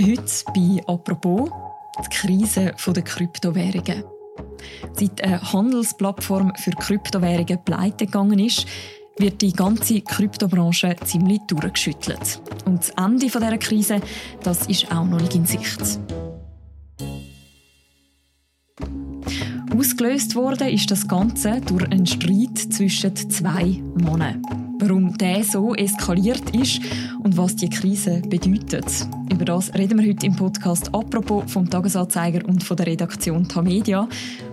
Heute bei «Apropos» die Krise der Kryptowährungen. Seit eine Handelsplattform für Kryptowährungen pleite gegangen ist, wird die ganze Kryptobranche ziemlich durchgeschüttelt. Und das Ende dieser Krise das ist auch noch nicht in Sicht. Ausgelöst wurde ist das Ganze durch einen Streit zwischen zwei Männern. Warum der so eskaliert ist und was die Krise bedeutet. Über das reden wir heute im Podcast «Apropos» vom Tagesanzeiger und von der Redaktion Tamedia.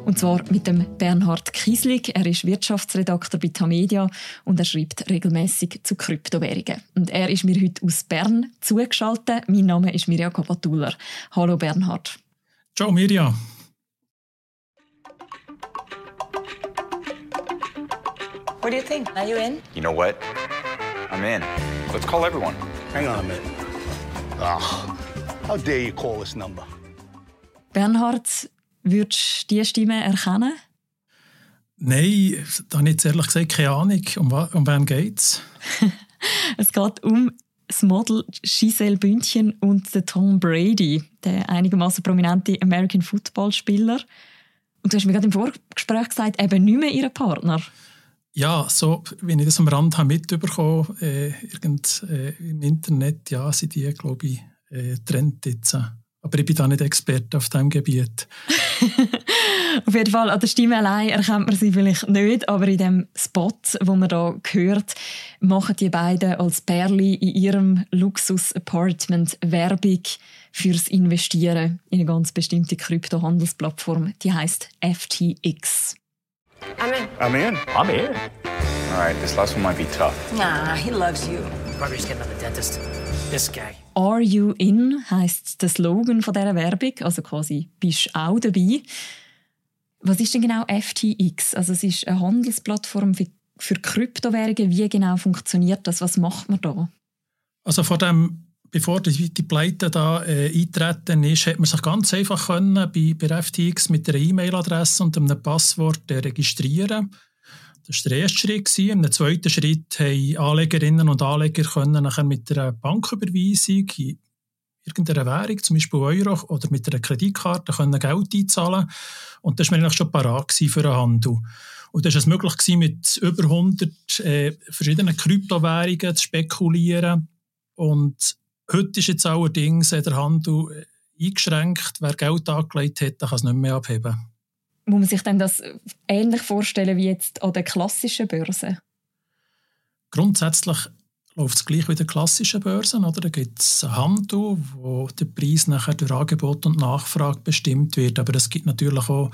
Und zwar mit dem Bernhard Kieslig. Er ist Wirtschaftsredakteur bei Tamedia und er schreibt regelmäßig zu Kryptowährungen. Und er ist mir heute aus Bern zugeschaltet. Mein Name ist Mirja Kapatuller. Hallo Bernhard. Ciao Mirja. What do you think? Are you in? You know what? I'm in. Let's call everyone. Hang on a minute. Ugh. How dare you call this number? Bernhard, würdest du diese Stimme erkennen? Nein, da habe ich jetzt ehrlich gesagt keine Ahnung. Um, um wen geht es? es geht um das Model Giselle Bündchen und den Tom Brady, der einigermaßen prominente American Football Spieler. Und du hast mir gerade im Vorgespräch gesagt, eben nicht mehr ihr Partner. Ja, so wie ich das am Rand habe mitbekommen äh, irgend, äh, im Internet, ja, sind die, glaube ich, äh, Trend jetzt. Aber ich bin da nicht Experte auf diesem Gebiet. auf jeden Fall, an der Stimme allein erkennt man sie vielleicht nicht, aber in dem Spot, wo man da hört, machen die beiden als Perli in ihrem Luxus-Apartment Werbung fürs Investieren in eine ganz bestimmte Kryptohandelsplattform, die heißt FTX. I'm in. I'm in. I'm in. All right, this last one might be tough. Nah, he loves you. Roger's getting on the dentist. This guy. Are you in heißt der Slogan von dieser Werbung, also quasi bist auch dabei. Was ist denn genau FTX? Also es ist eine Handelsplattform für, für Kryptowährungen. Wie genau funktioniert das? Was macht man da? Also vor dem bevor die, die Pleite da äh, eintreten ist, hat man sich ganz einfach können, bei, bei FTX mit einer E-Mail-Adresse und einem Passwort äh, registrieren. Das war der erste Schritt. Im zweiten Schritt haben Anlegerinnen und Anleger können nachher mit einer Banküberweisung in irgendeiner Währung, zum Beispiel Euro oder mit einer Kreditkarte, können Geld einzahlen. Und das war eigentlich schon parat für den Handel. Und das war es möglich, mit über 100 äh, verschiedenen Kryptowährungen zu spekulieren. Und Heute ist jetzt allerdings der Handel eingeschränkt. Wer Geld angelegt hat, kann es nicht mehr abheben. Muss man sich denn das ähnlich vorstellen wie jetzt an der klassischen Börse? Grundsätzlich läuft es gleich wie der klassischen Börsen. Oder? Da gibt es einen Handel, wo der Preis nachher durch Angebot und Nachfrage bestimmt wird. Aber es gibt natürlich auch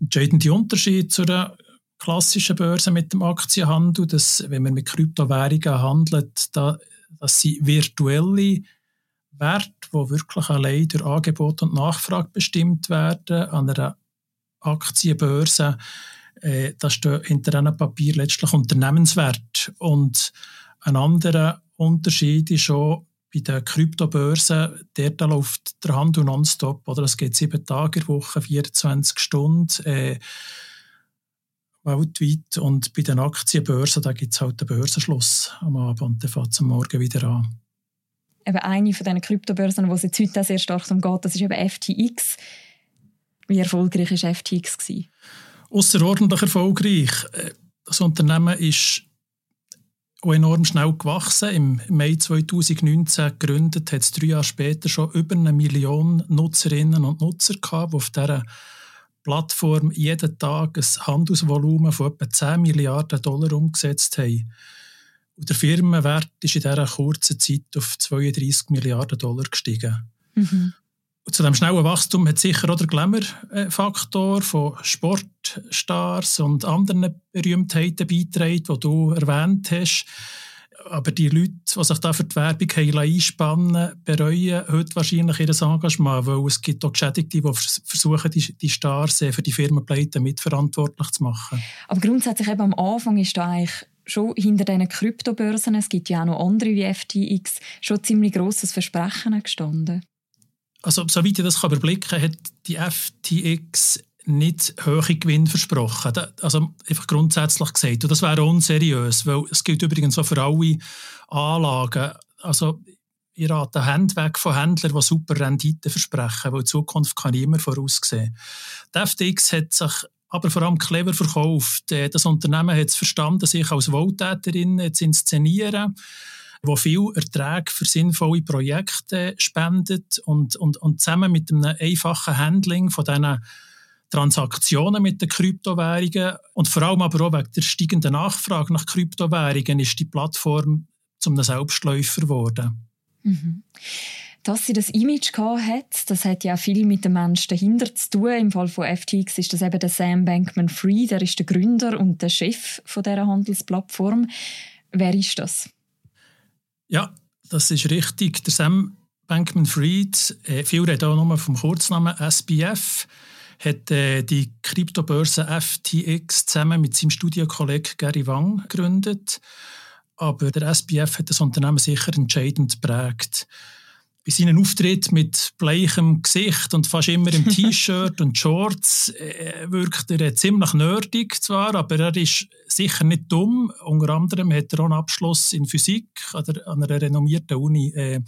entscheidende Unterschiede zu der klassischen Börse mit dem Aktienhandel, dass wenn man mit Kryptowährungen handelt, da das sind virtuelle Werte, die wirklich allein durch Angebot und Nachfrage bestimmt werden. An einer Aktienbörse, äh, da steht hinter einem Papier letztlich Unternehmenswert. Und ein anderer Unterschied ist schon, bei den Kryptobörsen, dort läuft der Handel nonstop. Oder? Es geht sieben Tage in der Woche, 24 Stunden. Äh, weltweit. Und bei den Aktienbörsen gibt es halt den Börsenschluss am Abend und dann fängt es am Morgen wieder an. Eben eine von diesen Kryptobörsen, wo es jetzt heute sehr stark um geht, das ist eben FTX. Wie erfolgreich war FTX? Außerordentlich erfolgreich. Das Unternehmen ist auch enorm schnell gewachsen. Im Mai 2019 gegründet, hat es drei Jahre später schon über eine Million Nutzerinnen und Nutzer gehabt, die auf dieser Plattform jeden Tag ein Handelsvolumen von etwa 10 Milliarden Dollar umgesetzt haben. Und der Firmenwert ist in dieser kurzen Zeit auf 32 Milliarden Dollar gestiegen. Mhm. Und zu diesem schnellen Wachstum hat sicher auch der Glamour-Faktor von Sportstars und anderen Berühmtheiten beigetragen, die du erwähnt hast aber die Leute, die sich da für die Werbung haben einspannen bereuen heute wahrscheinlich ihr Engagement, weil es gibt auch Geschädigte, die versuchen, die, die Stars für die Firmenpleite mitverantwortlich zu machen. Aber grundsätzlich eben am Anfang ist da eigentlich schon hinter diesen Kryptobörsen, es gibt ja auch noch andere wie FTX, schon ziemlich grosses Versprechen gestanden. Also, soweit ich das überblicken kann, hat die FTX nicht hohe Gewinn versprochen. Also einfach grundsätzlich gesagt. Und das wäre unseriös, weil es gilt übrigens auch für alle Anlagen. Also ich rate Hände weg von Händlern, die super Renditen versprechen, weil die Zukunft kann niemand voraussehen. Die FTX hat sich aber vor allem clever verkauft. Äh, das Unternehmen hat es verstanden, sich als Wohltäterin zu inszenieren wo viel Erträge für sinnvolle Projekte spendet und, und, und zusammen mit einem einfachen Handling von diesen Transaktionen mit den Kryptowährungen und vor allem aber auch wegen der steigenden Nachfrage nach Kryptowährungen ist die Plattform zum Selbstläufer geworden. Mhm. Dass sie das Image hat, das hat ja viel mit dem Menschen dahinter zu tun. Im Fall von FTX ist das eben der Sam Bankman-Fried, der ist der Gründer und der Chef von dieser Handelsplattform. Wer ist das? Ja, das ist richtig. Der Sam Bankman-Fried, äh, viele reden auch nur vom Kurznamen SBF, hat äh, die Kryptobörse FTX zusammen mit seinem Studiokollegen Gary Wang gegründet. Aber der SBF hat das Unternehmen sicher entscheidend geprägt. Bei seinen Auftritten mit bleichem Gesicht und fast immer im T-Shirt und Shorts äh, wirkt er ziemlich nerdig zwar, aber er ist sicher nicht dumm. Unter anderem hat er auch einen Abschluss in Physik an, der, an einer renommierten Uni. Äh,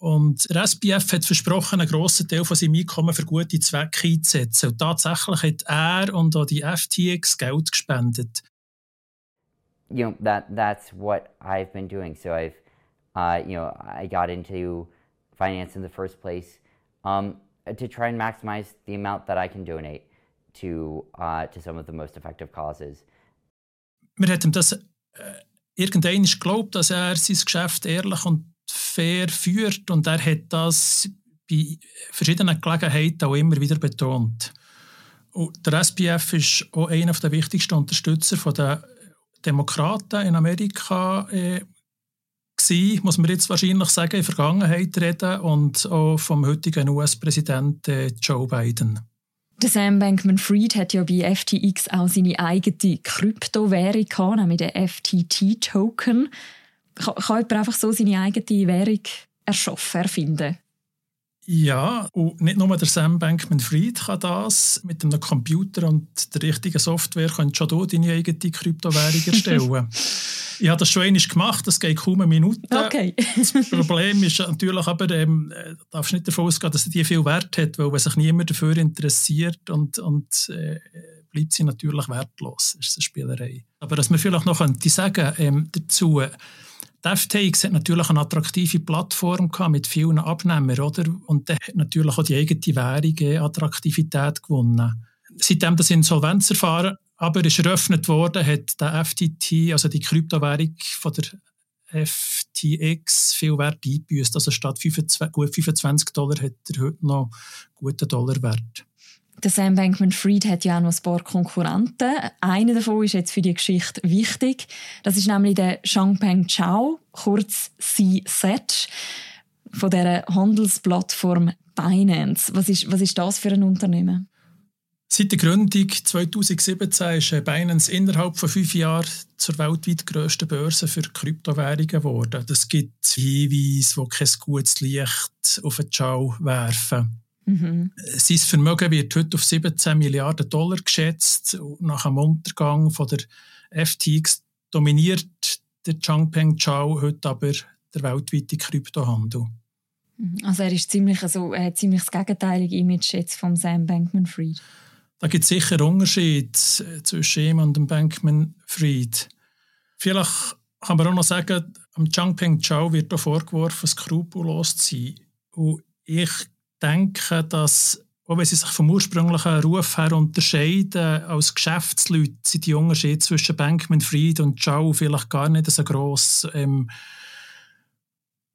und der SBF hat versprochen, einen grossen Teil von seinem Einkommen für gute Zwecke einzusetzen. Und tatsächlich hat er und auch die FTX Geld gespendet. You know, that, that's what I've been doing. So I've, uh, you know, I got into finance in the first place um, to try and maximize the amount that I can donate to, uh, to some of the most effective causes. Wir hätten das äh, irgendwann geglaubt, dass er sein Geschäft ehrlich und fair führt und er hat das bei verschiedenen Gelegenheiten auch immer wieder betont. Und der SPF ist auch einer der wichtigsten Unterstützer der Demokraten in Amerika äh, gewesen, muss man jetzt wahrscheinlich sagen, in der Vergangenheit reden und auch vom heutigen US-Präsidenten äh, Joe Biden. Der Sam Bankman-Fried hat ja bei FTX auch seine eigene Kryptowährung nämlich den FTT-Token. Kann, kann jemand einfach so seine eigene Währung erschaffen, erfinden? Ja, und nicht nur der Sam Bankman-Fried kann das. Mit einem Computer und der richtigen Software kannst schon du deine eigene Kryptowährung erstellen. ich habe das schon einmal gemacht, das geht kaum eine Minute. Okay. das Problem ist natürlich aber, ähm, äh, darfst nicht davon ausgehen, dass die viel Wert hat, weil wenn sich niemand dafür interessiert und, und äh, bleibt sie natürlich wertlos. Ist eine Spielerei. Aber was man vielleicht noch könnte sagen ähm, dazu, die FTX hat natürlich eine attraktive Plattform gehabt mit vielen Abnehmern, oder? Und der hat natürlich auch die eigene Währung Attraktivität gewonnen. Seitdem das Insolvenzverfahren aber ist eröffnet worden, hat der FTT, also die Kryptowährung von der FTX, viel Wert eingebüßt. Also statt 25, gut 25 Dollar hat er heute noch guten Dollarwert. Der Sam Bankman-Fried hat ja auch noch ein paar Konkurrenten. Einer davon ist jetzt für die Geschichte wichtig. Das ist nämlich der Changpeng Chao, kurz CZ, von der Handelsplattform Binance. Was ist, was ist das für ein Unternehmen? Seit der Gründung 2017 ist Binance innerhalb von fünf Jahren zur weltweit grössten Börse für Kryptowährungen geworden. Das gibt Hinweise, die kein gutes Licht auf den Chao werfen. Mhm. Sein Vermögen wird heute auf 17 Milliarden Dollar geschätzt. Nach dem Untergang von der FTX dominiert der Changpeng Chao heute aber der weltweite Kryptohandel. Mhm. Also er ist ziemlich, also er hat ziemlich das gegenteilige Image jetzt vom Sam Bankman-Fried. Da gibt es sicher Unterschied zwischen ihm und dem Bankman-Fried. Vielleicht kann man auch noch sagen, am Changpeng Chao wird auch vorgeworfen, skrupellos zu sein. Und ich denke, dass, auch wenn sie sich vom ursprünglichen Ruf her unterscheiden, als Geschäftsleute sind die Unterschiede zwischen Bankman Fried und Chow vielleicht gar nicht so gross. Ähm,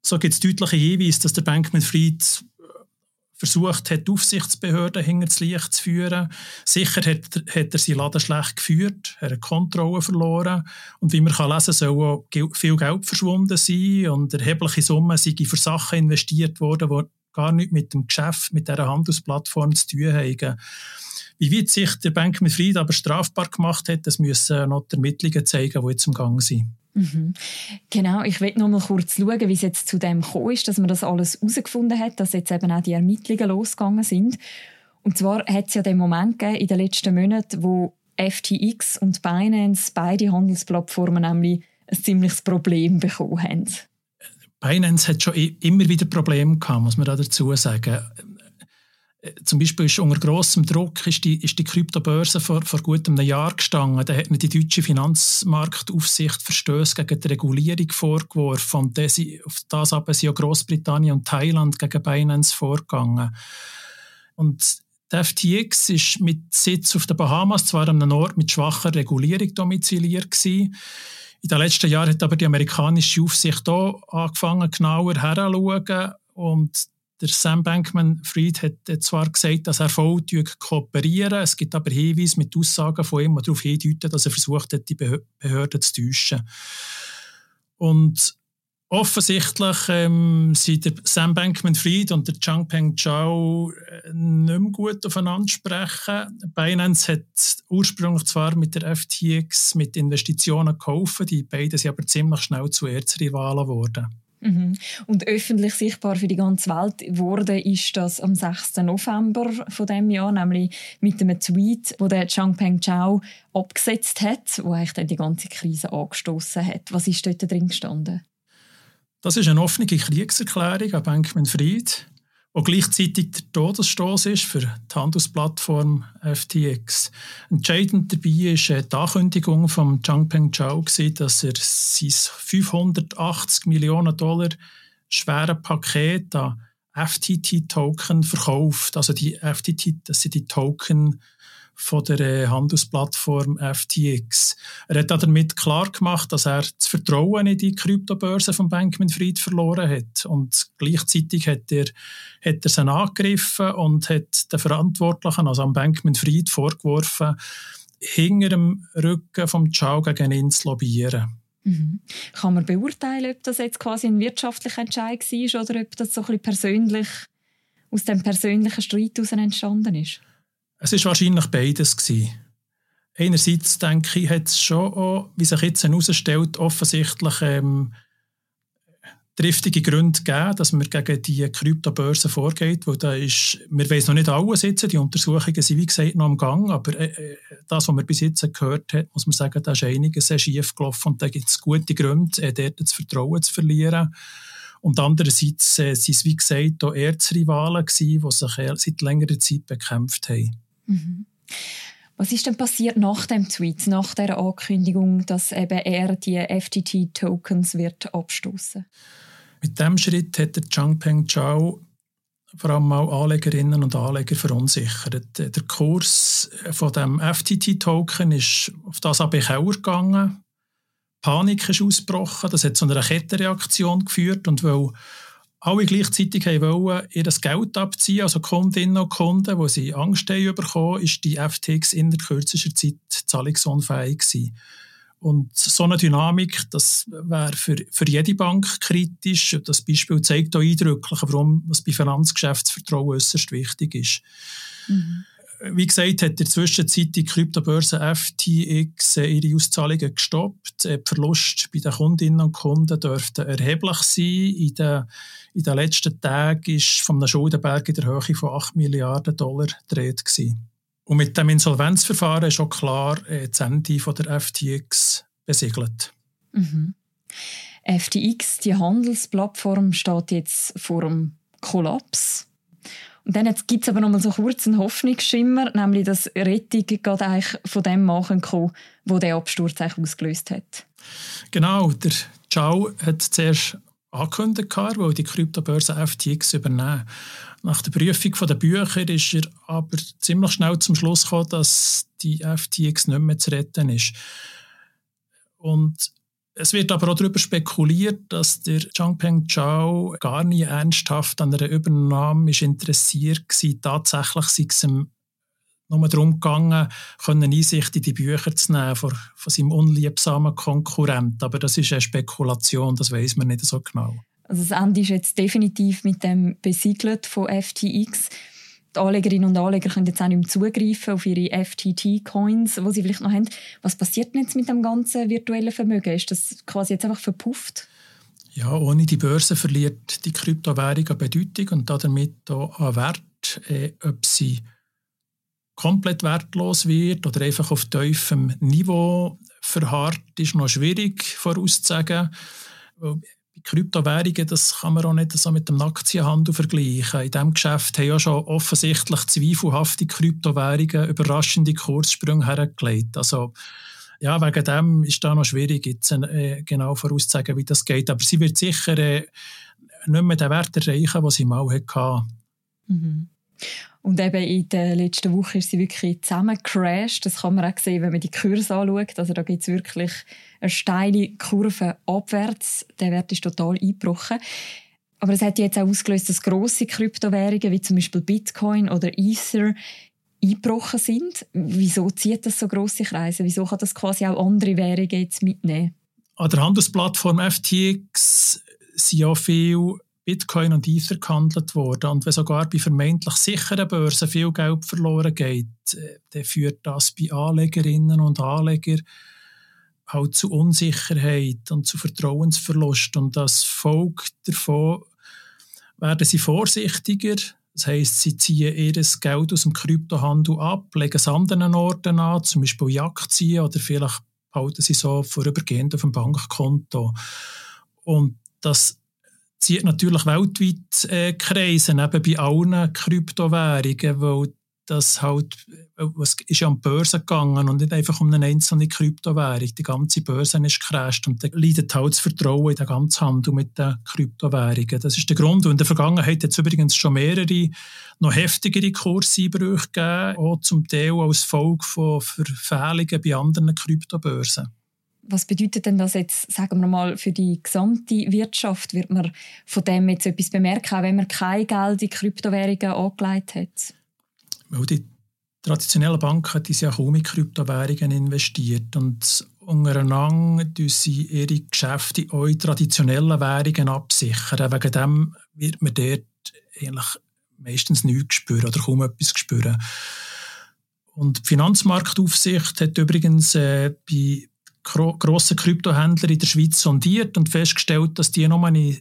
so gibt es deutliche Hinweise, dass der Bankman Fried versucht hat, Aufsichtsbehörden hinter das Licht zu führen. Sicher hat, hat er seinen Laden schlecht geführt, er hat Kontrolle verloren und wie man kann lesen soll auch viel Geld verschwunden sein und erhebliche Summen sind für Sachen investiert worden, die gar nichts mit dem Geschäft, mit dieser Handelsplattform zu tun haben. Wie weit sich der Bank mit Fried aber strafbar gemacht hat, das müssen noch die Ermittlungen zeigen, die jetzt im Gang sind. Mhm. Genau, ich will noch mal kurz schauen, wie es jetzt zu dem gekommen ist, dass man das alles herausgefunden hat, dass jetzt eben auch die Ermittlungen losgegangen sind. Und zwar hat es ja den Moment gegeben in den letzten Monaten, wo FTX und Binance beide Handelsplattformen nämlich ein ziemliches Problem bekommen haben. Binance hat schon immer wieder Probleme gehabt, muss man dazu sagen. Zum Beispiel ist unter grossem Druck ist die, ist die Kryptobörse vor, vor gut einem Jahr gestanden. Da hat die deutsche Finanzmarktaufsicht Verstöße gegen die Regulierung vorgeworfen. Und das, auf das aber sind ja Großbritannien und Thailand gegen Binance vorgegangen. Und der FTX ist mit Sitz auf den Bahamas zwar an einem Ort mit schwacher Regulierung domiziliert gewesen. In den letzten Jahren hat aber die amerikanische Aufsicht auch angefangen, genauer heranzuschauen. Und der Sam Bankman-Fried hat zwar gesagt, dass er voll kooperieren Es gibt aber Hinweise mit Aussagen von ihm, die darauf hindeuten, dass er versucht hat, die Behörden zu täuschen. Und offensichtlich ähm, sind der Sam Bankman-Fried und der Changpeng Zhao äh, nicht mehr gut aufeinander sprechen. Binance hat ursprünglich zwar mit der FTX mit Investitionen gekauft, die beiden sind aber ziemlich schnell zu Erzrivalen geworden. Mhm. Und öffentlich sichtbar für die ganze Welt wurde ist das am 6. November von dem Jahr, nämlich mit einem Tweet, wo der Changpeng Zhao abgesetzt hat, wo eigentlich die ganze Krise angestoßen hat. Was ist dort drin gestanden? Das ist eine offene Kriegserklärung an Bankman Fried wo gleichzeitig der Todesstoß ist für die Handelsplattform FTX. Entscheidend dabei ist die Ankündigung von Changpeng Zhao, dass er sein 580 Millionen Dollar schwere Paket an FTT-Token verkauft. Also die FTT, das sind die Token, von der äh, Handelsplattform FTX. Er hat damit klar gemacht, dass er das Vertrauen in die Kryptobörse von Bankman Fried verloren hat. Und gleichzeitig hat er, hat er sie angegriffen und hat den Verantwortlichen, also am Bankman Fried, vorgeworfen, hinter dem Rücken vom Chao gegen ihn zu lobbyieren. Mhm. Kann man beurteilen, ob das jetzt quasi ein wirtschaftlicher Entscheid war oder ob das so ein bisschen persönlich aus dem persönlichen Streit heraus entstanden ist? Es ist wahrscheinlich beides gewesen. Einerseits denke ich, hat es schon auch, wie sich jetzt herausstellt, offensichtlich ähm, triftige Gründe gegeben, dass man gegen die Kryptobörse vorgeht, wo da ist, wir wissen noch nicht alle sitzen, die Untersuchungen sind wie gesagt noch am Gang, aber äh, äh, das, was man bis jetzt gehört hat, muss man sagen, da ist einiges sehr schief gelaufen und da gibt es gute Gründe, äh, dort das Vertrauen zu verlieren. Und andererseits äh, sind es, wie gesagt, auch Erzrivalen gewesen, die sich seit längerer Zeit bekämpft haben. Mhm. Was ist denn passiert nach dem Tweet, nach der Ankündigung, dass eben er die FTT-Tokens wird abstoßen? Mit dem Schritt hat der Changpeng Zhao vor allem auch Anlegerinnen und Anleger verunsichert. Der Kurs von dem FTT-Token ist auf das AB gegangen. Panik ist ausgebrochen. Das hat zu einer Kettenreaktion geführt und weil alle gleichzeitig wollen ihr Geld abziehen, also Kundinnen und Kunden, wo sie Angst haben bekommen, ist die FTX in der kürzester Zeit zahlungsunfähig gewesen. Und so eine Dynamik, das wäre für, für jede Bank kritisch. Das Beispiel zeigt auch eindrücklich, warum es bei Finanzgeschäftsvertrauen äußerst wichtig ist. Mhm. Wie gesagt, hat in der Zwischenzeit die Kryptobörse FTX ihre Auszahlungen gestoppt. Die Verluste bei den Kundinnen und Kunden dürften erheblich sein. In den, in den letzten Tagen war von einem Schuldenberg in der Höhe von 8 Milliarden Dollar gedreht. Und mit dem Insolvenzverfahren ist auch klar äh, das Ende der FTX besiegelt. Mhm. FTX, die Handelsplattform, steht jetzt vor dem Kollaps. Und dann gibt es aber noch mal so kurz einen Hoffnungsschimmer, nämlich dass Rettung gerade eigentlich von dem machen kann, wo der Absturz eigentlich ausgelöst hat. Genau, der Chao hat zuerst angekündigt, weil die Kryptobörse FTX übernehmen. Nach der Prüfung der Bücher ist er aber ziemlich schnell zum Schluss gekommen, dass die FTX nicht mehr zu retten ist. Und es wird aber auch darüber spekuliert, dass der Changpeng Zhao gar nie ernsthaft an einer Übernahme ist interessiert war. Tatsächlich sei es ihm nur darum gegangen, eine Einsicht in die Bücher zu nehmen von seinem unliebsamen Konkurrent. Aber das ist eine Spekulation, das weiß man nicht so genau. Also das Ende ist jetzt definitiv mit dem besiegelt von FTX die Anlegerinnen und Anleger können jetzt auch nicht mehr zugreifen auf ihre FTT-Coins, die sie vielleicht noch haben. Was passiert denn jetzt mit dem ganzen virtuellen Vermögen? Ist das quasi jetzt einfach verpufft? Ja, ohne die Börse verliert die Kryptowährung an Bedeutung und damit auch an Wert. Äh, ob sie komplett wertlos wird oder einfach auf tiefem Niveau verharrt, ist noch schwierig vorauszusagen. Kryptowährungen, das kann man auch nicht so mit dem Aktienhandel vergleichen. In diesem Geschäft haben ja schon offensichtlich zweifelhafte Kryptowährungen überraschende Kurssprünge hergelegt. Also, ja, wegen dem ist da noch schwierig, jetzt äh, genau vorauszusagen, wie das geht. Aber sie wird sicher äh, nicht mehr den Wert erreichen, den sie mal hatte. Mhm. Und eben in der letzten Woche ist sie wirklich zusammengecrashed. Das kann man auch sehen, wenn man die Kurse anschaut. Also da gibt es wirklich eine steile Kurve abwärts. Der Wert ist total eingebrochen. Aber es hat jetzt auch ausgelöst, dass grosse Kryptowährungen wie zum Beispiel Bitcoin oder Ether eingebrochen sind. Wieso zieht das so grosse Kreise? Wieso kann das quasi auch andere Währungen jetzt mitnehmen? An der Handelsplattform FTX sind ja viele Bitcoin und Ether gehandelt worden. Und wenn sogar bei vermeintlich sicheren Börsen viel Geld verloren geht, äh, dann führt das bei Anlegerinnen und Anlegern halt zu Unsicherheit und zu Vertrauensverlust. Und das folgt davon, werden sie vorsichtiger. Das heisst, sie ziehen ihr Geld aus dem Kryptohandel ab, legen es an anderen Orten an, zum Beispiel Aktien oder vielleicht halten sie so vorübergehend auf dem Bankkonto. Und das zieht natürlich weltweit äh, Kreise, eben bei allen Kryptowährungen, weil das halt, es ist ja an die Börse gegangen und nicht einfach um eine einzelne Kryptowährung. Die ganze Börse ist crasht und da leidet halt das Vertrauen in den ganzen Handel mit den Kryptowährungen. Das ist der Grund. Und in der Vergangenheit hat es übrigens schon mehrere noch heftigere Kurseinbrüche gegeben, auch zum Teil als Folge von Verfehlungen bei anderen Kryptobörsen. Was bedeutet denn das jetzt, sagen wir mal, für die gesamte Wirtschaft? Wird man von dem jetzt etwas bemerken, auch wenn man kein Geld in Kryptowährungen angelegt hat? Weil die traditionellen Banken die ja kaum in Kryptowährungen investiert und untereinander sie ihre Geschäfte auch in traditionellen Währungen absichern. Wegen dem wird man dort eigentlich meistens nichts spüren oder kaum etwas spüren. Und die Finanzmarktaufsicht hat übrigens äh, bei grossen Kryptohändler in der Schweiz sondiert und festgestellt, dass die nur eine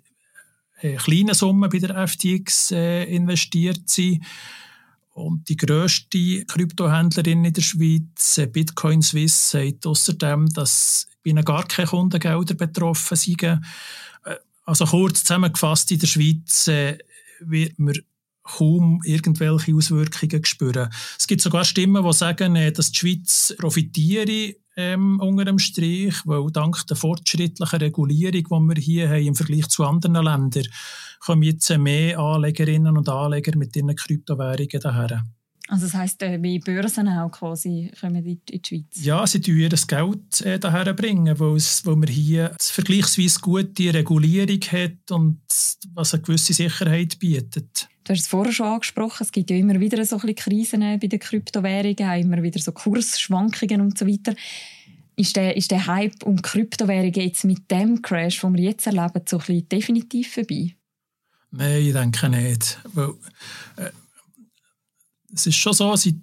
äh, kleine Summe bei der FTX äh, investiert sind. Und die grösste Kryptohändlerin in der Schweiz, äh, Bitcoin Swiss, sagt außerdem, dass bei ihnen gar keine Kundengelder betroffen sind. Also kurz zusammengefasst, in der Schweiz wird man kaum irgendwelche Auswirkungen spüren. Es gibt sogar Stimmen, die sagen, dass die Schweiz profitiere ähm, unter dem Strich, weil dank der fortschrittlichen Regulierung, die wir hier haben im Vergleich zu anderen Ländern, kommen jetzt mehr Anlegerinnen und Anleger mit ihren Kryptowährungen daher. Also das heisst, äh, wie Börsen auch quasi kommen in die Schweiz? Ja, sie bringen ihr Geld äh, daher, bringen, weil, es, weil man hier vergleichsweise gute Regulierung hat und was eine gewisse Sicherheit bietet. Du hast es vorher schon angesprochen, es gibt ja immer wieder so ein Krisen bei den Kryptowährungen, immer wieder so Kursschwankungen und so weiter. Ist der, ist der Hype um Kryptowährungen jetzt mit dem Crash, den wir jetzt erleben, so ein bisschen definitiv vorbei? Nein, ich denke nicht. Weil, äh, es ist schon so, seit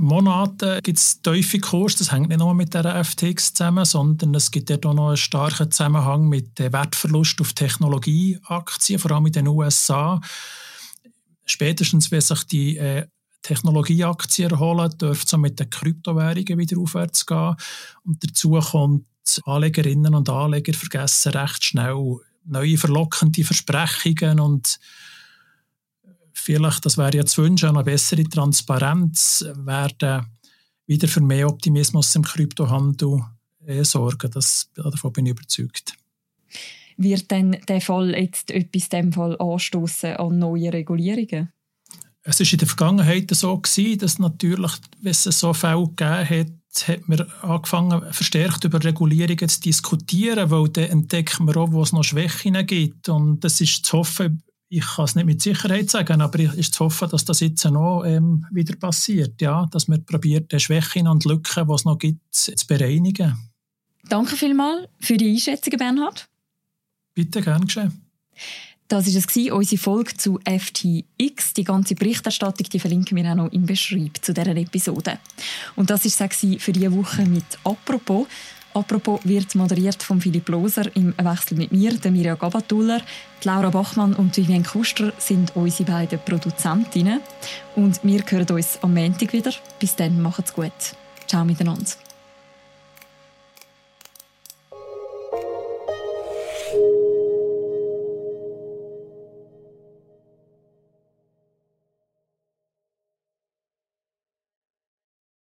Monaten gibt es tiefe Kurse. Das hängt nicht nur mit der FTX zusammen, sondern es gibt ja auch noch einen starken Zusammenhang mit dem Wertverlust auf Technologieaktien, vor allem in den USA spätestens, wenn sich die äh, Technologieaktien erholen, dürfte es mit den Kryptowährungen wieder aufwärts gehen. Und dazu kommt, Anlegerinnen und Anleger vergessen recht schnell neue verlockende Versprechungen und vielleicht, das wäre ja zu wünschen, eine bessere Transparenz werden wieder für mehr Optimismus im Kryptohandel äh, sorgen. Das, davon bin ich überzeugt wird denn der Fall jetzt etwas dem Fall anstoßen an neue Regulierungen? Es ist in der Vergangenheit so gewesen, dass natürlich, wenn es so Fälle gegeben hat, hat man angefangen, verstärkt über Regulierungen zu diskutieren, weil dann entdeckt man auch, wo es noch Schwächen gibt. Und das ist zu hoffen, ich kann es nicht mit Sicherheit sagen, aber es ist zu hoffen, dass das jetzt noch ähm, wieder passiert. Ja? Dass man probiert, die Schwächen und Lücken, die es noch gibt, zu bereinigen. Danke vielmals für die Einschätzung, Bernhard. Bitte, gern geschehen. Das war unsere Folge zu FTX. Die ganze Berichterstattung die verlinken wir auch noch im Beschreib zu dieser Episode. Und das war es für diese Woche mit «Apropos». «Apropos» wird moderiert von Philipp Loser im Wechsel mit mir, der Mirja Gabatuller. Laura Bachmann und Vivienne Kuster sind unsere beiden Produzentinnen. Und wir hören uns am Montag wieder. Bis dann, macht's gut. Ciao miteinander.